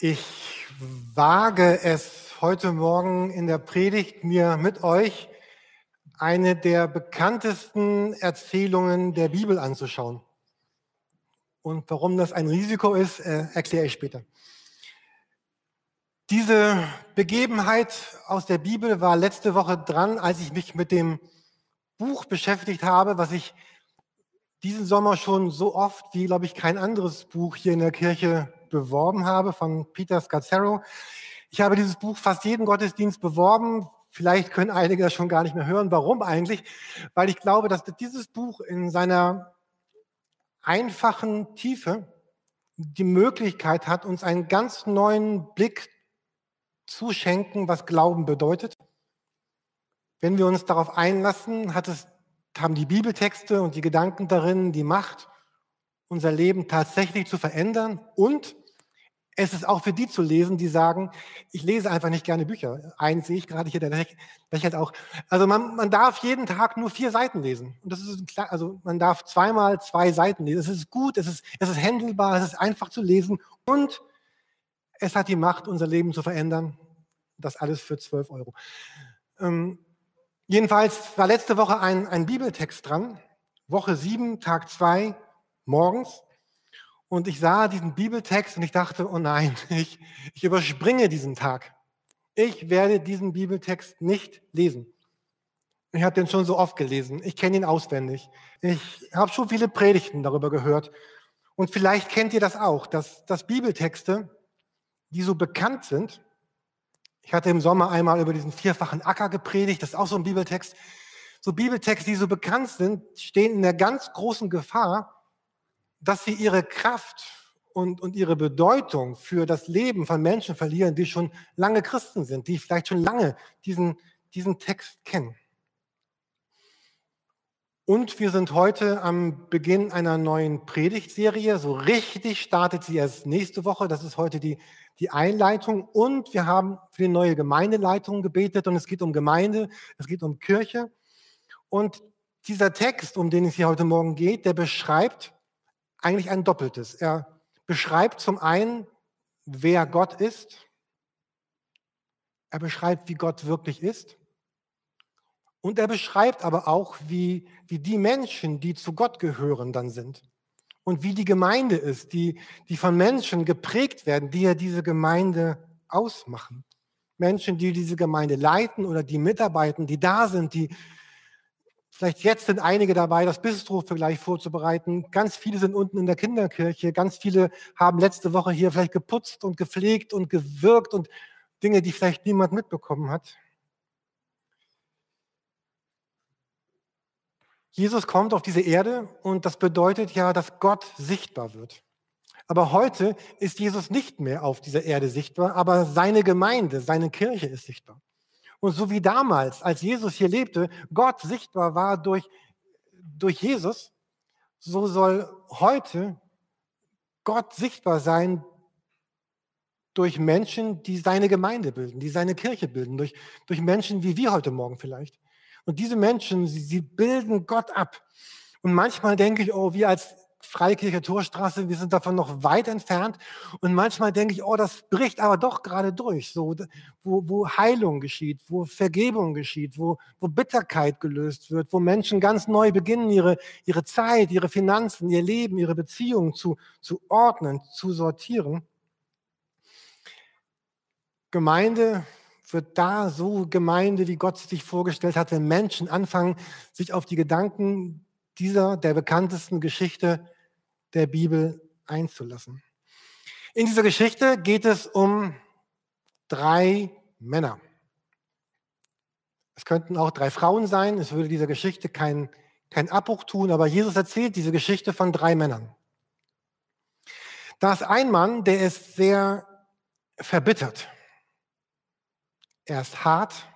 Ich wage es heute Morgen in der Predigt mir mit euch eine der bekanntesten Erzählungen der Bibel anzuschauen. Und warum das ein Risiko ist, äh, erkläre ich später. Diese Begebenheit aus der Bibel war letzte Woche dran, als ich mich mit dem Buch beschäftigt habe, was ich diesen Sommer schon so oft wie, glaube ich, kein anderes Buch hier in der Kirche beworben habe von Peter Scazzaro. Ich habe dieses Buch fast jeden Gottesdienst beworben. Vielleicht können einige das schon gar nicht mehr hören. Warum eigentlich? Weil ich glaube, dass dieses Buch in seiner einfachen Tiefe die Möglichkeit hat, uns einen ganz neuen Blick zu schenken, was Glauben bedeutet. Wenn wir uns darauf einlassen, hat es, haben die Bibeltexte und die Gedanken darin die Macht, unser Leben tatsächlich zu verändern und es ist auch für die zu lesen, die sagen, ich lese einfach nicht gerne Bücher. Eins sehe ich gerade hier, der lächelt auch. Also man, man darf jeden Tag nur vier Seiten lesen. Und das ist klar, also man darf zweimal zwei Seiten lesen. Es ist gut, es ist, es ist händelbar, es ist einfach zu lesen und es hat die Macht, unser Leben zu verändern. Das alles für 12 Euro. Ähm, jedenfalls war letzte Woche ein, ein Bibeltext dran. Woche 7, Tag 2, morgens. Und ich sah diesen Bibeltext und ich dachte, oh nein, ich, ich überspringe diesen Tag. Ich werde diesen Bibeltext nicht lesen. Ich habe den schon so oft gelesen. Ich kenne ihn auswendig. Ich habe schon viele Predigten darüber gehört. Und vielleicht kennt ihr das auch, dass, dass Bibeltexte, die so bekannt sind, ich hatte im Sommer einmal über diesen vierfachen Acker gepredigt, das ist auch so ein Bibeltext. So Bibeltexte, die so bekannt sind, stehen in der ganz großen Gefahr, dass sie ihre Kraft und, und ihre Bedeutung für das Leben von Menschen verlieren, die schon lange Christen sind, die vielleicht schon lange diesen, diesen Text kennen. Und wir sind heute am Beginn einer neuen Predigtserie. So richtig startet sie erst nächste Woche. Das ist heute die, die Einleitung. Und wir haben für die neue Gemeindeleitung gebetet. Und es geht um Gemeinde, es geht um Kirche. Und dieser Text, um den es hier heute Morgen geht, der beschreibt eigentlich ein Doppeltes. Er beschreibt zum einen, wer Gott ist. Er beschreibt, wie Gott wirklich ist. Und er beschreibt aber auch, wie, wie die Menschen, die zu Gott gehören, dann sind. Und wie die Gemeinde ist, die, die von Menschen geprägt werden, die ja diese Gemeinde ausmachen. Menschen, die diese Gemeinde leiten oder die mitarbeiten, die da sind, die, Vielleicht jetzt sind einige dabei, das Bistro vielleicht vorzubereiten. Ganz viele sind unten in der Kinderkirche. Ganz viele haben letzte Woche hier vielleicht geputzt und gepflegt und gewirkt und Dinge, die vielleicht niemand mitbekommen hat. Jesus kommt auf diese Erde und das bedeutet ja, dass Gott sichtbar wird. Aber heute ist Jesus nicht mehr auf dieser Erde sichtbar, aber seine Gemeinde, seine Kirche ist sichtbar. Und so wie damals, als Jesus hier lebte, Gott sichtbar war durch, durch Jesus, so soll heute Gott sichtbar sein durch Menschen, die seine Gemeinde bilden, die seine Kirche bilden, durch, durch Menschen wie wir heute Morgen vielleicht. Und diese Menschen, sie, sie bilden Gott ab. Und manchmal denke ich, oh, wir als Freikirche Torstraße, wir sind davon noch weit entfernt. Und manchmal denke ich, oh, das bricht aber doch gerade durch, so, wo, wo Heilung geschieht, wo Vergebung geschieht, wo, wo Bitterkeit gelöst wird, wo Menschen ganz neu beginnen, ihre, ihre Zeit, ihre Finanzen, ihr Leben, ihre Beziehungen zu, zu ordnen, zu sortieren. Gemeinde wird da so Gemeinde, wie Gott sich vorgestellt hat, wenn Menschen anfangen, sich auf die Gedanken dieser, der bekanntesten Geschichte der Bibel einzulassen. In dieser Geschichte geht es um drei Männer. Es könnten auch drei Frauen sein. Es würde dieser Geschichte keinen kein Abbruch tun, aber Jesus erzählt diese Geschichte von drei Männern. Da ist ein Mann, der ist sehr verbittert. Er ist hart,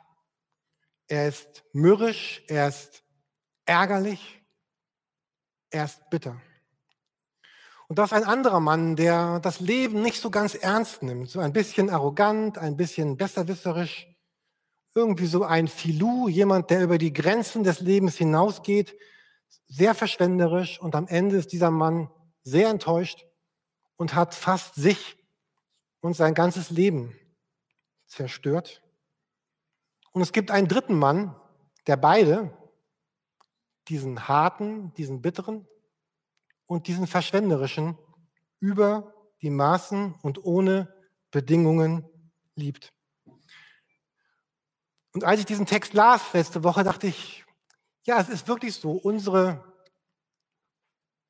er ist mürrisch, er ist ärgerlich, er ist bitter. Und das ist ein anderer Mann, der das Leben nicht so ganz ernst nimmt, so ein bisschen arrogant, ein bisschen besserwisserisch, irgendwie so ein Filou, jemand, der über die Grenzen des Lebens hinausgeht, sehr verschwenderisch. Und am Ende ist dieser Mann sehr enttäuscht und hat fast sich und sein ganzes Leben zerstört. Und es gibt einen dritten Mann, der beide, diesen harten, diesen bitteren und diesen verschwenderischen, über die Maßen und ohne Bedingungen liebt. Und als ich diesen Text las letzte Woche, dachte ich, ja, es ist wirklich so, unsere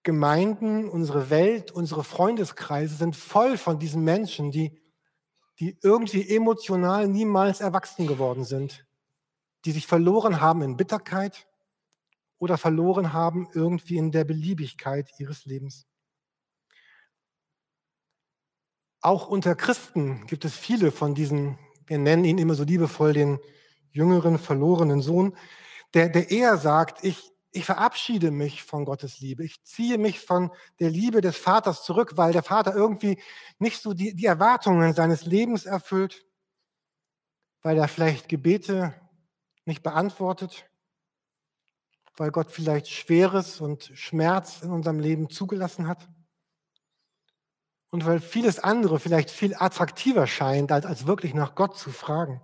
Gemeinden, unsere Welt, unsere Freundeskreise sind voll von diesen Menschen, die, die irgendwie emotional niemals erwachsen geworden sind, die sich verloren haben in Bitterkeit oder verloren haben irgendwie in der Beliebigkeit ihres Lebens. Auch unter Christen gibt es viele von diesen, wir nennen ihn immer so liebevoll den jüngeren, verlorenen Sohn, der, der eher sagt, ich, ich verabschiede mich von Gottes Liebe. Ich ziehe mich von der Liebe des Vaters zurück, weil der Vater irgendwie nicht so die, die Erwartungen seines Lebens erfüllt, weil er vielleicht Gebete nicht beantwortet, weil Gott vielleicht Schweres und Schmerz in unserem Leben zugelassen hat und weil vieles andere vielleicht viel attraktiver scheint, als, als wirklich nach Gott zu fragen.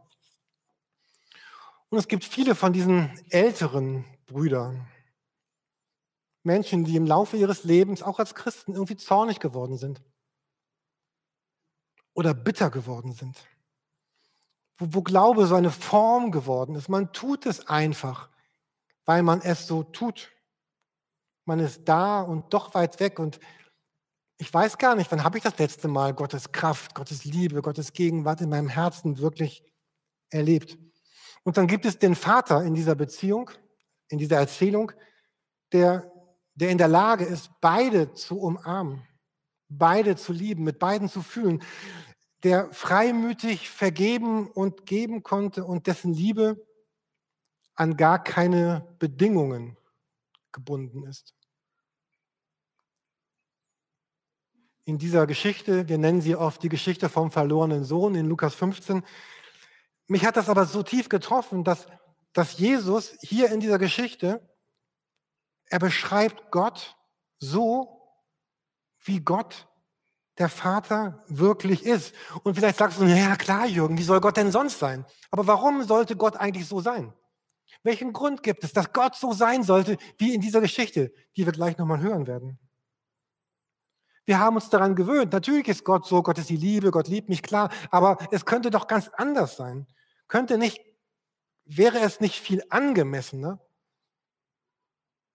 Und es gibt viele von diesen älteren Brüdern, Menschen, die im Laufe ihres Lebens auch als Christen irgendwie zornig geworden sind oder bitter geworden sind, wo, wo Glaube so eine Form geworden ist. Man tut es einfach, weil man es so tut. Man ist da und doch weit weg und ich weiß gar nicht, wann habe ich das letzte Mal Gottes Kraft, Gottes Liebe, Gottes Gegenwart in meinem Herzen wirklich erlebt. Und dann gibt es den Vater in dieser Beziehung, in dieser Erzählung, der, der in der Lage ist, beide zu umarmen, beide zu lieben, mit beiden zu fühlen, der freimütig vergeben und geben konnte und dessen Liebe an gar keine Bedingungen gebunden ist. In dieser Geschichte, wir nennen sie oft die Geschichte vom verlorenen Sohn in Lukas 15, mich hat das aber so tief getroffen, dass, dass Jesus hier in dieser Geschichte, er beschreibt Gott so, wie Gott der Vater wirklich ist. Und vielleicht sagst du, ja klar, Jürgen, wie soll Gott denn sonst sein? Aber warum sollte Gott eigentlich so sein? Welchen Grund gibt es, dass Gott so sein sollte, wie in dieser Geschichte, die wir gleich nochmal hören werden? Wir haben uns daran gewöhnt. Natürlich ist Gott so, Gott ist die Liebe, Gott liebt mich, klar. Aber es könnte doch ganz anders sein. Könnte nicht, wäre es nicht viel angemessener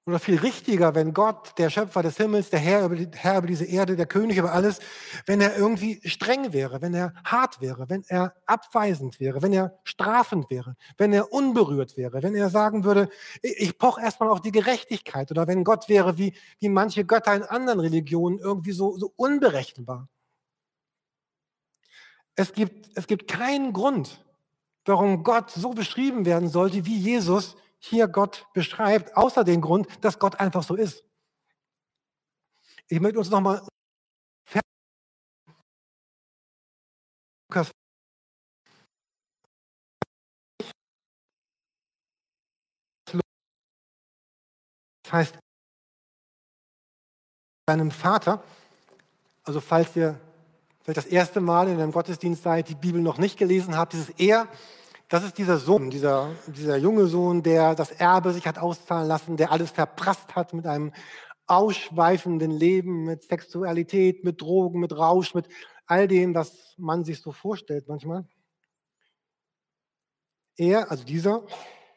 oder viel richtiger, wenn Gott, der Schöpfer des Himmels, der Herr über, die, Herr über diese Erde, der König über alles, wenn er irgendwie streng wäre, wenn er hart wäre, wenn er abweisend wäre, wenn er strafend wäre, wenn er unberührt wäre, wenn er sagen würde, ich poche erstmal auf die Gerechtigkeit oder wenn Gott wäre wie, wie manche Götter in anderen Religionen irgendwie so, so unberechenbar. Es gibt, es gibt keinen Grund, warum Gott so beschrieben werden sollte, wie Jesus hier Gott beschreibt, außer den Grund, dass Gott einfach so ist. Ich möchte uns nochmal Lukas Das heißt, seinem Vater, also falls ihr vielleicht das erste Mal in einem Gottesdienst seid, die Bibel noch nicht gelesen habt, dieses Er das ist dieser Sohn, dieser, dieser junge Sohn, der das Erbe sich hat auszahlen lassen, der alles verprasst hat mit einem ausschweifenden Leben, mit Sexualität, mit Drogen, mit Rausch, mit all dem, was man sich so vorstellt manchmal. Er, also dieser,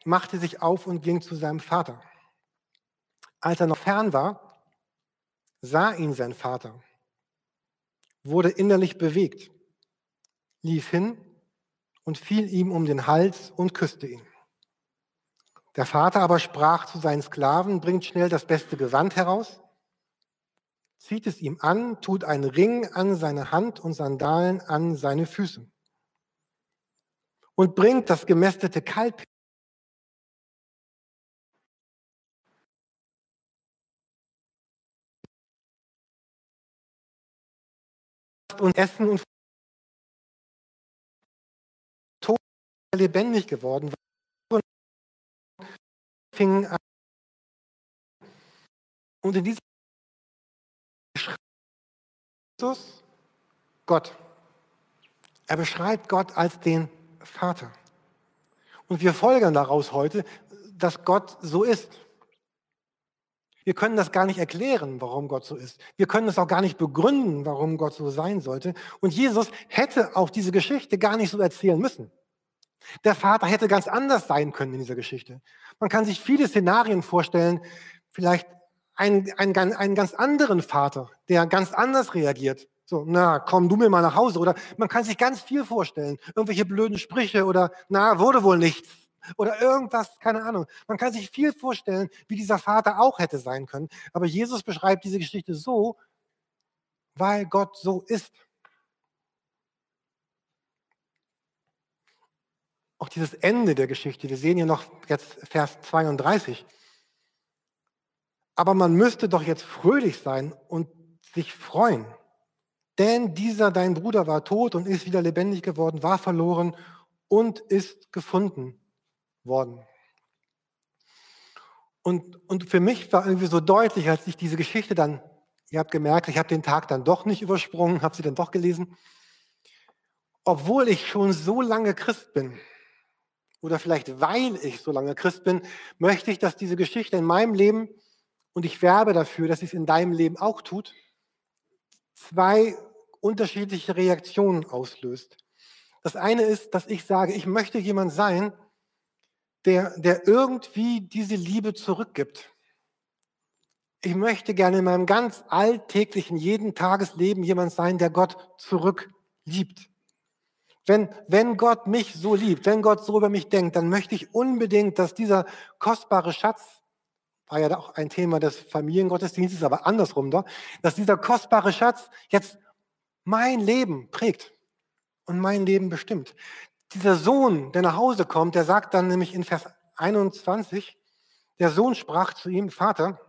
machte sich auf und ging zu seinem Vater. Als er noch fern war, sah ihn sein Vater, wurde innerlich bewegt, lief hin und fiel ihm um den Hals und küsste ihn. Der Vater aber sprach zu seinen Sklaven, bringt schnell das beste Gewand heraus, zieht es ihm an, tut einen Ring an seine Hand und Sandalen an seine Füße und bringt das gemästete Kalb und essen und lebendig geworden. Und in diesem Jesus, Gott, Er beschreibt Gott als den Vater. Und wir folgern daraus heute, dass Gott so ist. Wir können das gar nicht erklären, warum Gott so ist. Wir können es auch gar nicht begründen, warum Gott so sein sollte. Und Jesus hätte auch diese Geschichte gar nicht so erzählen müssen. Der Vater hätte ganz anders sein können in dieser Geschichte. Man kann sich viele Szenarien vorstellen, vielleicht einen, einen, einen ganz anderen Vater, der ganz anders reagiert. So, na, komm du mir mal nach Hause. Oder man kann sich ganz viel vorstellen. Irgendwelche blöden Sprüche oder, na, wurde wohl nichts. Oder irgendwas, keine Ahnung. Man kann sich viel vorstellen, wie dieser Vater auch hätte sein können. Aber Jesus beschreibt diese Geschichte so, weil Gott so ist. Auch dieses Ende der Geschichte, wir sehen hier noch jetzt Vers 32. Aber man müsste doch jetzt fröhlich sein und sich freuen. Denn dieser, dein Bruder, war tot und ist wieder lebendig geworden, war verloren und ist gefunden worden. Und, und für mich war irgendwie so deutlich, als ich diese Geschichte dann, ihr habt gemerkt, ich habe den Tag dann doch nicht übersprungen, habe sie dann doch gelesen, obwohl ich schon so lange Christ bin, oder vielleicht weil ich so lange Christ bin, möchte ich, dass diese Geschichte in meinem Leben, und ich werbe dafür, dass sie es in deinem Leben auch tut, zwei unterschiedliche Reaktionen auslöst. Das eine ist, dass ich sage, ich möchte jemand sein, der, der irgendwie diese Liebe zurückgibt. Ich möchte gerne in meinem ganz alltäglichen, jeden Tagesleben jemand sein, der Gott zurückliebt. Wenn, wenn Gott mich so liebt, wenn Gott so über mich denkt, dann möchte ich unbedingt, dass dieser kostbare Schatz, war ja auch ein Thema des Familiengottesdienstes, aber andersrum doch, dass dieser kostbare Schatz jetzt mein Leben prägt und mein Leben bestimmt. Dieser Sohn, der nach Hause kommt, der sagt dann nämlich in Vers 21, der Sohn sprach zu ihm, Vater,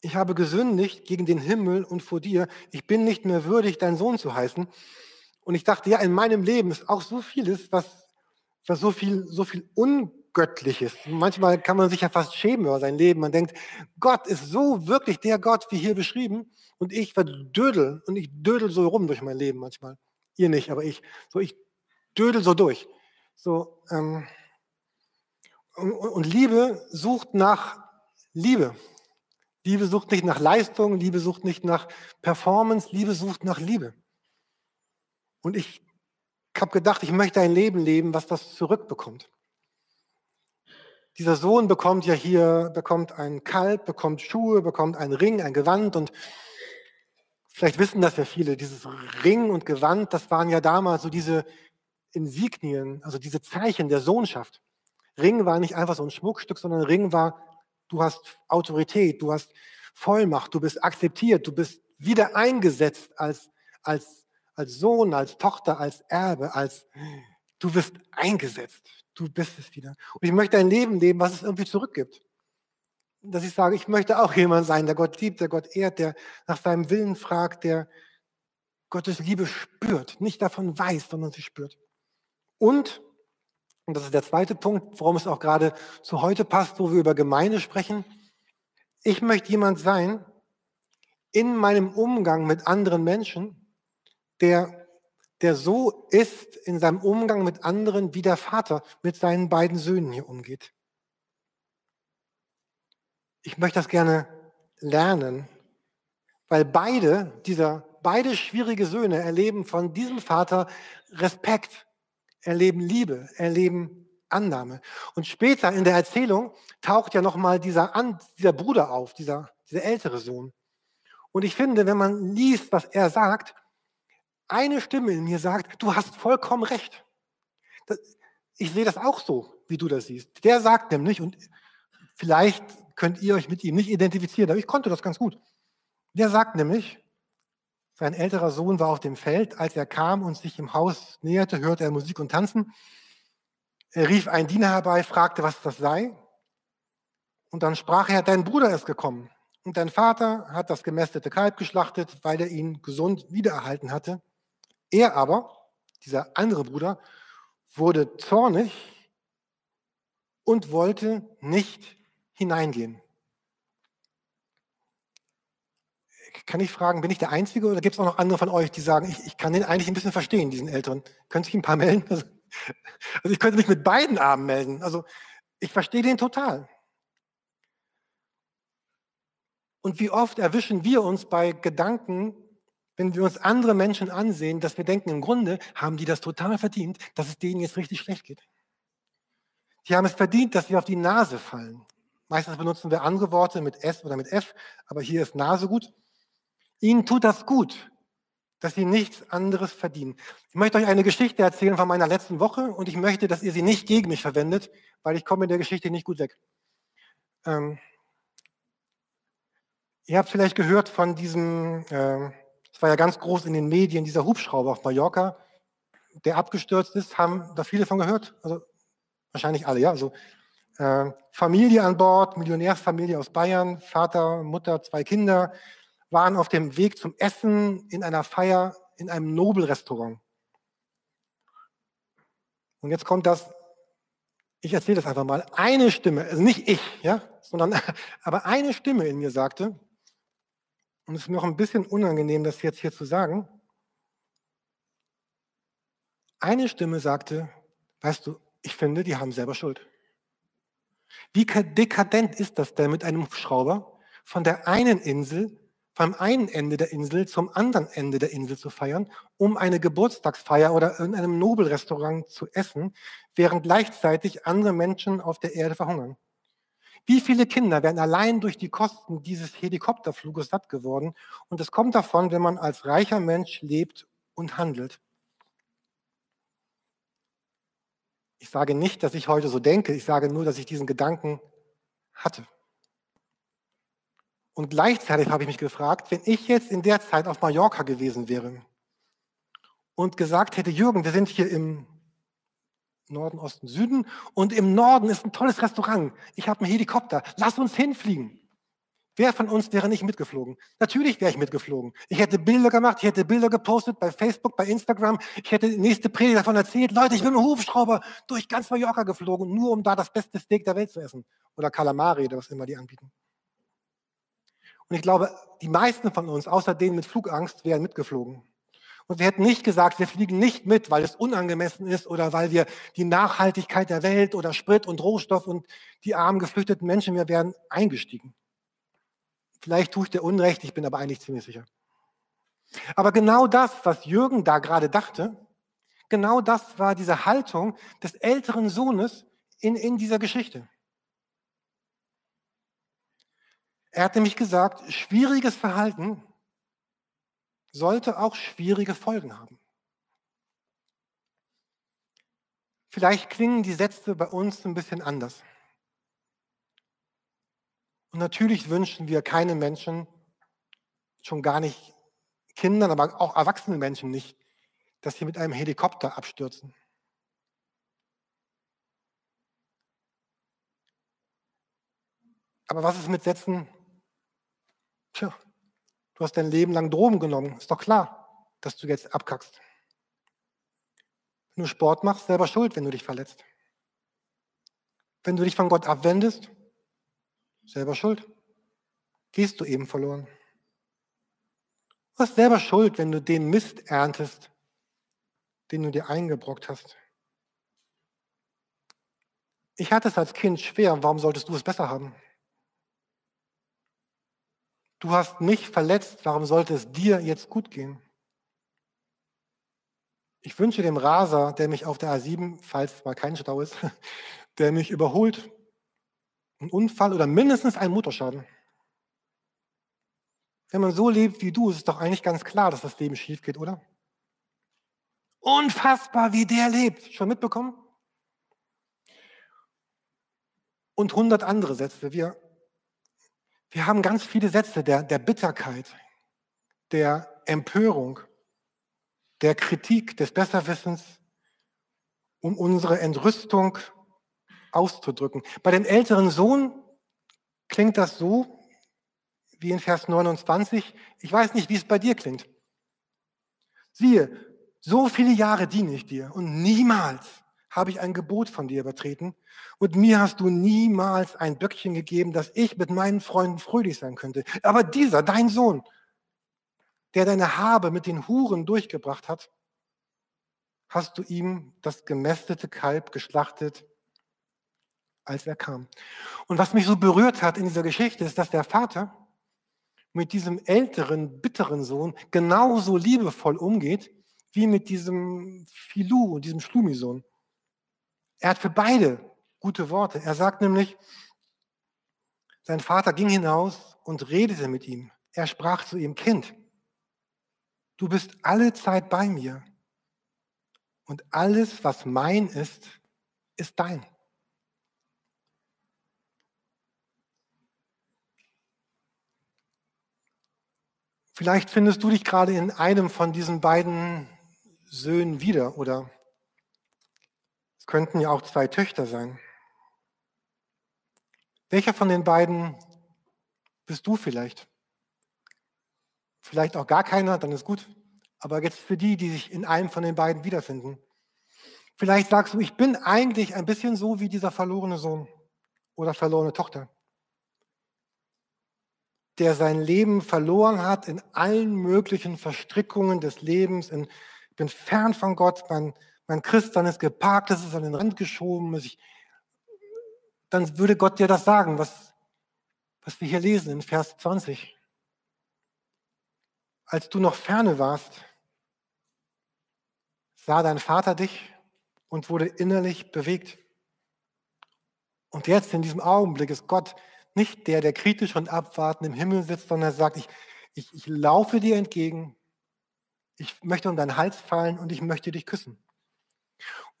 ich habe gesündigt gegen den Himmel und vor dir, ich bin nicht mehr würdig, dein Sohn zu heißen. Und ich dachte, ja, in meinem Leben ist auch so vieles, was, was so viel, so viel Ungöttliches. Manchmal kann man sich ja fast schämen über sein Leben. Man denkt, Gott ist so wirklich der Gott, wie hier beschrieben. Und ich verdödel und ich dödel so rum durch mein Leben manchmal. Ihr nicht, aber ich. So, ich dödel so durch. So, ähm, und, und Liebe sucht nach Liebe. Liebe sucht nicht nach Leistung, Liebe sucht nicht nach Performance, Liebe sucht nach Liebe. Und ich habe gedacht, ich möchte ein Leben leben, was das zurückbekommt. Dieser Sohn bekommt ja hier, bekommt ein Kalb, bekommt Schuhe, bekommt einen Ring, ein Gewand und vielleicht wissen das ja viele, dieses Ring und Gewand, das waren ja damals so diese Insignien, also diese Zeichen der Sohnschaft. Ring war nicht einfach so ein Schmuckstück, sondern Ring war, du hast Autorität, du hast Vollmacht, du bist akzeptiert, du bist wieder eingesetzt als, als, als Sohn, als Tochter, als Erbe, als du wirst eingesetzt. Du bist es wieder. Und ich möchte ein Leben leben, was es irgendwie zurückgibt. Dass ich sage, ich möchte auch jemand sein, der Gott liebt, der Gott ehrt, der nach seinem Willen fragt, der Gottes Liebe spürt, nicht davon weiß, sondern sie spürt. Und, und das ist der zweite Punkt, warum es auch gerade zu heute passt, wo wir über Gemeinde sprechen, ich möchte jemand sein in meinem Umgang mit anderen Menschen, der, der so ist in seinem Umgang mit anderen, wie der Vater mit seinen beiden Söhnen hier umgeht. Ich möchte das gerne lernen, weil beide dieser beide schwierige Söhne erleben von diesem Vater Respekt, erleben Liebe, erleben Annahme. Und später in der Erzählung taucht ja nochmal dieser, dieser Bruder auf, dieser, dieser ältere Sohn. Und ich finde, wenn man liest, was er sagt, eine Stimme in mir sagt, du hast vollkommen recht. Ich sehe das auch so, wie du das siehst. Der sagt nämlich, und vielleicht könnt ihr euch mit ihm nicht identifizieren, aber ich konnte das ganz gut. Der sagt nämlich, sein älterer Sohn war auf dem Feld. Als er kam und sich im Haus näherte, hörte er Musik und Tanzen. Er rief einen Diener herbei, fragte, was das sei. Und dann sprach er, dein Bruder ist gekommen. Und dein Vater hat das gemästete Kalb geschlachtet, weil er ihn gesund wiedererhalten hatte. Er aber, dieser andere Bruder, wurde zornig und wollte nicht hineingehen. kann ich fragen, bin ich der Einzige oder gibt es auch noch andere von euch, die sagen, ich, ich kann den eigentlich ein bisschen verstehen, diesen Älteren? Können sich ein paar melden? Also, also ich könnte mich mit beiden Armen melden. Also ich verstehe den total. Und wie oft erwischen wir uns bei Gedanken, wenn wir uns andere Menschen ansehen, dass wir denken, im Grunde haben die das total verdient, dass es denen jetzt richtig schlecht geht. Die haben es verdient, dass sie auf die Nase fallen. Meistens benutzen wir andere Worte mit S oder mit F, aber hier ist Nase gut. Ihnen tut das gut, dass sie nichts anderes verdienen. Ich möchte euch eine Geschichte erzählen von meiner letzten Woche und ich möchte, dass ihr sie nicht gegen mich verwendet, weil ich komme in der Geschichte nicht gut weg. Ähm, ihr habt vielleicht gehört von diesem, äh, es war ja ganz groß in den Medien, dieser Hubschrauber auf Mallorca, der abgestürzt ist, haben da viele von gehört? Also wahrscheinlich alle, ja. Also äh, Familie an Bord, Millionärsfamilie aus Bayern, Vater, Mutter, zwei Kinder, waren auf dem Weg zum Essen in einer Feier in einem Nobelrestaurant. Und jetzt kommt das, ich erzähle das einfach mal, eine Stimme, also nicht ich, ja, sondern aber eine Stimme in mir sagte, und es ist mir auch ein bisschen unangenehm, das jetzt hier zu sagen, eine Stimme sagte, weißt du, ich finde, die haben selber Schuld. Wie dekadent ist das denn mit einem Hubschrauber von der einen Insel vom einen Ende der Insel zum anderen Ende der Insel zu feiern, um eine Geburtstagsfeier oder in einem Nobelrestaurant zu essen, während gleichzeitig andere Menschen auf der Erde verhungern. Wie viele Kinder werden allein durch die Kosten dieses Helikopterfluges satt geworden? Und es kommt davon, wenn man als reicher Mensch lebt und handelt. Ich sage nicht, dass ich heute so denke, ich sage nur, dass ich diesen Gedanken hatte. Und gleichzeitig habe ich mich gefragt, wenn ich jetzt in der Zeit auf Mallorca gewesen wäre und gesagt hätte, Jürgen, wir sind hier im Norden, Osten, Süden und im Norden ist ein tolles Restaurant. Ich habe einen Helikopter. Lass uns hinfliegen. Wer von uns wäre nicht mitgeflogen? Natürlich wäre ich mitgeflogen. Ich hätte Bilder gemacht, ich hätte Bilder gepostet bei Facebook, bei Instagram. Ich hätte die nächste Predigt davon erzählt. Leute, ich bin mit Hubschrauber durch ganz Mallorca geflogen, nur um da das beste Steak der Welt zu essen. Oder Kalamari oder was immer die anbieten. Und ich glaube, die meisten von uns, außer denen mit Flugangst, wären mitgeflogen. Und wir hätten nicht gesagt, wir fliegen nicht mit, weil es unangemessen ist oder weil wir die Nachhaltigkeit der Welt oder Sprit und Rohstoff und die armen geflüchteten Menschen, wir wären eingestiegen. Vielleicht tue ich dir Unrecht, ich bin aber eigentlich ziemlich sicher. Aber genau das, was Jürgen da gerade dachte, genau das war diese Haltung des älteren Sohnes in, in dieser Geschichte. Er hat nämlich gesagt, schwieriges Verhalten sollte auch schwierige Folgen haben. Vielleicht klingen die Sätze bei uns ein bisschen anders. Und natürlich wünschen wir keine Menschen, schon gar nicht Kindern, aber auch erwachsenen Menschen nicht, dass sie mit einem Helikopter abstürzen. Aber was ist mit Sätzen, Tja, du hast dein Leben lang Drogen genommen. Ist doch klar, dass du jetzt abkackst. Wenn du Sport machst, selber schuld, wenn du dich verletzt. Wenn du dich von Gott abwendest, selber schuld. Gehst du eben verloren. Du hast selber schuld, wenn du den Mist erntest, den du dir eingebrockt hast. Ich hatte es als Kind schwer, warum solltest du es besser haben? Du hast mich verletzt, warum sollte es dir jetzt gut gehen? Ich wünsche dem Raser, der mich auf der A7, falls mal kein Stau ist, der mich überholt, einen Unfall oder mindestens einen Motorschaden. Wenn man so lebt wie du, ist es doch eigentlich ganz klar, dass das Leben schief geht, oder? Unfassbar, wie der lebt. Schon mitbekommen? Und hundert andere Sätze. Wir wir haben ganz viele Sätze der, der Bitterkeit, der Empörung, der Kritik, des Besserwissens, um unsere Entrüstung auszudrücken. Bei dem älteren Sohn klingt das so wie in Vers 29. Ich weiß nicht, wie es bei dir klingt. Siehe, so viele Jahre diene ich dir und niemals habe ich ein Gebot von dir übertreten und mir hast du niemals ein Böckchen gegeben, dass ich mit meinen Freunden fröhlich sein könnte. Aber dieser, dein Sohn, der deine Habe mit den Huren durchgebracht hat, hast du ihm das gemästete Kalb geschlachtet, als er kam. Und was mich so berührt hat in dieser Geschichte, ist, dass der Vater mit diesem älteren, bitteren Sohn genauso liebevoll umgeht, wie mit diesem Filou und diesem Schlumi-Sohn. Er hat für beide gute Worte. Er sagt nämlich, sein Vater ging hinaus und redete mit ihm. Er sprach zu ihm, Kind, du bist alle Zeit bei mir und alles, was mein ist, ist dein. Vielleicht findest du dich gerade in einem von diesen beiden Söhnen wieder oder könnten ja auch zwei Töchter sein. Welcher von den beiden bist du vielleicht? Vielleicht auch gar keiner, dann ist gut. Aber jetzt für die, die sich in einem von den beiden wiederfinden. Vielleicht sagst du, ich bin eigentlich ein bisschen so wie dieser verlorene Sohn oder verlorene Tochter der sein Leben verloren hat in allen möglichen Verstrickungen des Lebens. Ich bin fern von Gott, mein, mein Christsein ist geparkt, es ist an den Rand geschoben. Ich, dann würde Gott dir das sagen, was, was wir hier lesen in Vers 20. Als du noch ferne warst, sah dein Vater dich und wurde innerlich bewegt. Und jetzt in diesem Augenblick ist Gott nicht der, der kritisch und abwartend im Himmel sitzt, sondern sagt, ich, ich, ich laufe dir entgegen, ich möchte um deinen Hals fallen und ich möchte dich küssen.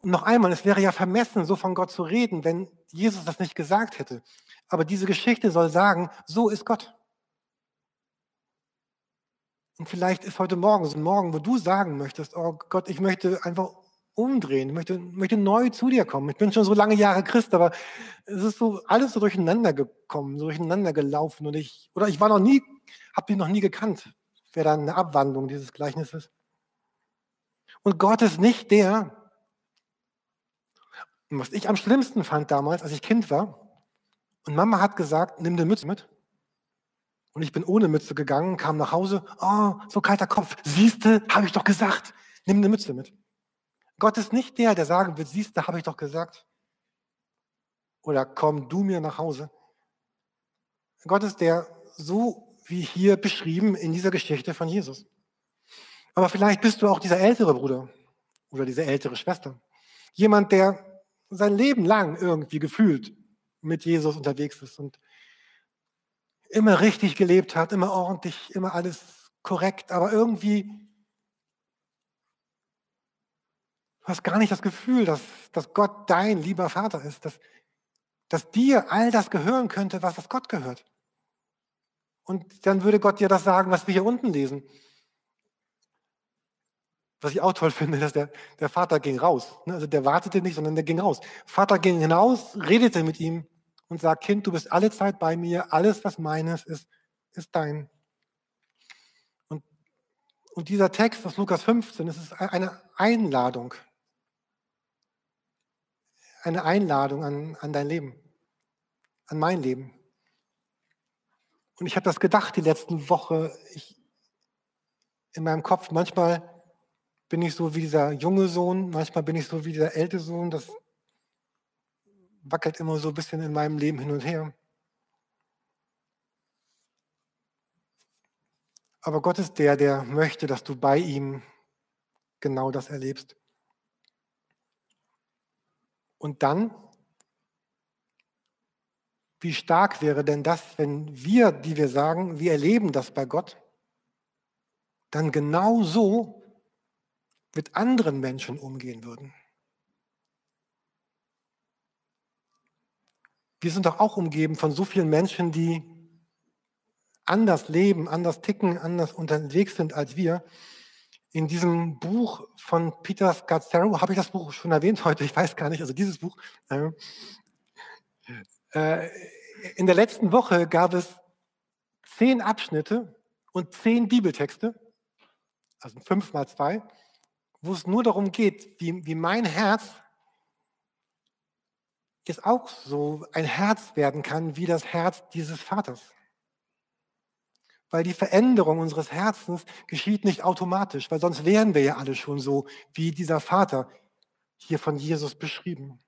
Noch einmal, es wäre ja vermessen, so von Gott zu reden, wenn Jesus das nicht gesagt hätte. Aber diese Geschichte soll sagen, so ist Gott. Und vielleicht ist heute Morgen so ein Morgen, wo du sagen möchtest, oh Gott, ich möchte einfach umdrehen, ich möchte, möchte neu zu dir kommen. Ich bin schon so lange Jahre Christ, aber es ist so alles so durcheinander gekommen, so durcheinander gelaufen und ich, oder ich war noch nie, habe dich noch nie gekannt. Wäre dann eine Abwandlung dieses Gleichnisses. Und Gott ist nicht der, was ich am schlimmsten fand damals, als ich Kind war, und Mama hat gesagt, nimm die Mütze mit. Und ich bin ohne Mütze gegangen, kam nach Hause, oh, so kalter Kopf, siehste, habe ich doch gesagt, nimm eine Mütze mit. Gott ist nicht der, der sagen wird, siehst du, habe ich doch gesagt. Oder komm du mir nach Hause. Gott ist der, so wie hier beschrieben in dieser Geschichte von Jesus. Aber vielleicht bist du auch dieser ältere Bruder oder diese ältere Schwester. Jemand, der sein Leben lang irgendwie gefühlt mit Jesus unterwegs ist und immer richtig gelebt hat, immer ordentlich, immer alles korrekt, aber irgendwie Du hast gar nicht das Gefühl, dass, dass Gott dein lieber Vater ist, dass, dass dir all das gehören könnte, was das Gott gehört. Und dann würde Gott dir das sagen, was wir hier unten lesen. Was ich auch toll finde, dass der, der Vater ging raus. Ne? Also der wartete nicht, sondern der ging raus. Vater ging hinaus, redete mit ihm und sagt, Kind, du bist alle Zeit bei mir, alles, was meines ist, ist dein. Und, und dieser Text aus Lukas 15, das ist eine Einladung eine Einladung an, an dein Leben, an mein Leben. Und ich habe das gedacht die letzten Woche ich, in meinem Kopf. Manchmal bin ich so wie dieser junge Sohn, manchmal bin ich so wie dieser ältere Sohn. Das wackelt immer so ein bisschen in meinem Leben hin und her. Aber Gott ist der, der möchte, dass du bei ihm genau das erlebst. Und dann, wie stark wäre denn das, wenn wir, die wir sagen, wir erleben das bei Gott, dann genau so mit anderen Menschen umgehen würden. Wir sind doch auch umgeben von so vielen Menschen, die anders leben, anders ticken, anders unterwegs sind als wir in diesem Buch von Peter Scazzaro, habe ich das Buch schon erwähnt heute? Ich weiß gar nicht, also dieses Buch. Äh, äh, in der letzten Woche gab es zehn Abschnitte und zehn Bibeltexte, also fünf mal zwei, wo es nur darum geht, wie, wie mein Herz jetzt auch so ein Herz werden kann wie das Herz dieses Vaters. Weil die Veränderung unseres Herzens geschieht nicht automatisch, weil sonst wären wir ja alle schon so wie dieser Vater hier von Jesus beschrieben.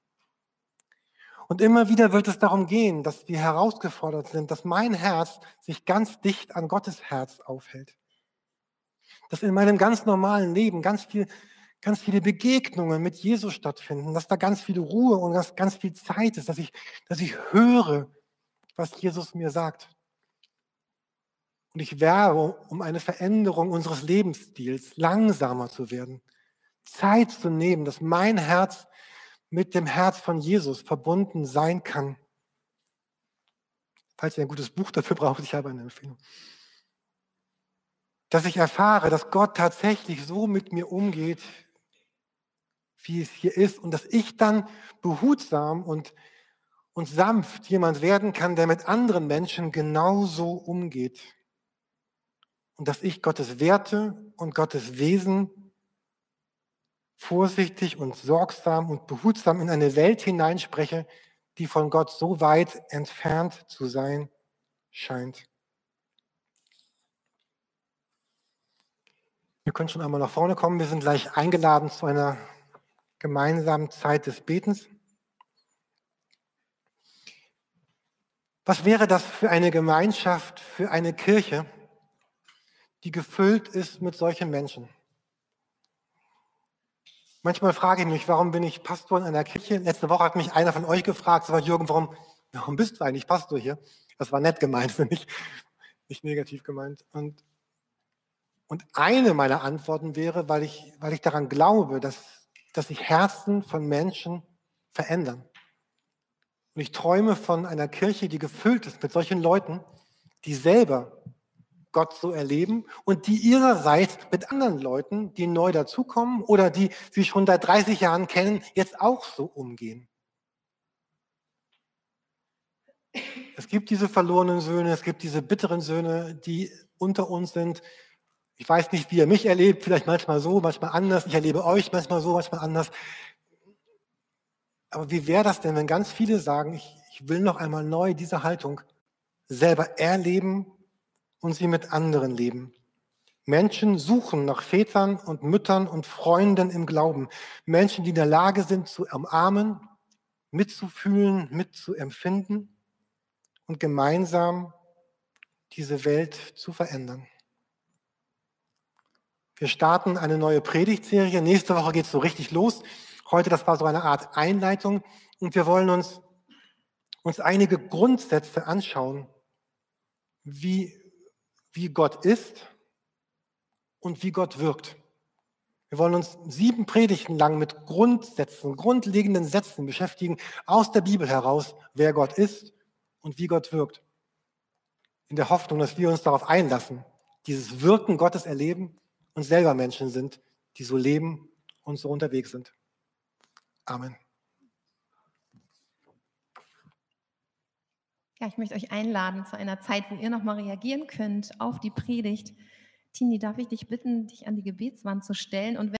Und immer wieder wird es darum gehen, dass wir herausgefordert sind, dass mein Herz sich ganz dicht an Gottes Herz aufhält. Dass in meinem ganz normalen Leben ganz viel, ganz viele Begegnungen mit Jesus stattfinden, dass da ganz viel Ruhe und dass ganz viel Zeit ist, dass ich, dass ich höre, was Jesus mir sagt. Und ich werbe um eine Veränderung unseres Lebensstils, langsamer zu werden, Zeit zu nehmen, dass mein Herz mit dem Herz von Jesus verbunden sein kann. Falls ihr ein gutes Buch dafür braucht, ich habe eine Empfehlung. Dass ich erfahre, dass Gott tatsächlich so mit mir umgeht, wie es hier ist und dass ich dann behutsam und, und sanft jemand werden kann, der mit anderen Menschen genauso umgeht. Und dass ich Gottes Werte und Gottes Wesen vorsichtig und sorgsam und behutsam in eine Welt hineinspreche, die von Gott so weit entfernt zu sein scheint. Wir können schon einmal nach vorne kommen. Wir sind gleich eingeladen zu einer gemeinsamen Zeit des Betens. Was wäre das für eine Gemeinschaft, für eine Kirche, die gefüllt ist mit solchen Menschen? Manchmal frage ich mich, warum bin ich Pastor in einer Kirche? Letzte Woche hat mich einer von euch gefragt, sagt Jürgen, warum, warum bist du eigentlich Pastor hier? Das war nett gemeint, nicht, nicht negativ gemeint. Und, und eine meiner Antworten wäre, weil ich, weil ich daran glaube, dass, dass sich Herzen von Menschen verändern. Und ich träume von einer Kirche, die gefüllt ist mit solchen Leuten, die selber Gott so erleben und die ihrerseits mit anderen Leuten, die neu dazukommen oder die sie schon seit 30 Jahren kennen, jetzt auch so umgehen. Es gibt diese verlorenen Söhne, es gibt diese bitteren Söhne, die unter uns sind. Ich weiß nicht, wie ihr mich erlebt, vielleicht manchmal so, manchmal anders. Ich erlebe euch manchmal so, manchmal anders. Aber wie wäre das denn, wenn ganz viele sagen, ich, ich will noch einmal neu diese Haltung selber erleben und sie mit anderen leben. Menschen suchen nach Vätern und Müttern und Freunden im Glauben. Menschen, die in der Lage sind zu umarmen, mitzufühlen, mitzuempfinden und gemeinsam diese Welt zu verändern. Wir starten eine neue Predigtserie. Nächste Woche geht es so richtig los. Heute, das war so eine Art Einleitung. Und wir wollen uns, uns einige Grundsätze anschauen, wie wie Gott ist und wie Gott wirkt. Wir wollen uns sieben Predigten lang mit Grundsätzen, grundlegenden Sätzen beschäftigen, aus der Bibel heraus, wer Gott ist und wie Gott wirkt. In der Hoffnung, dass wir uns darauf einlassen, dieses Wirken Gottes erleben und selber Menschen sind, die so leben und so unterwegs sind. Amen. Ja, ich möchte euch einladen zu einer Zeit, wo ihr nochmal reagieren könnt auf die Predigt. Tini, darf ich dich bitten, dich an die Gebetswand zu stellen und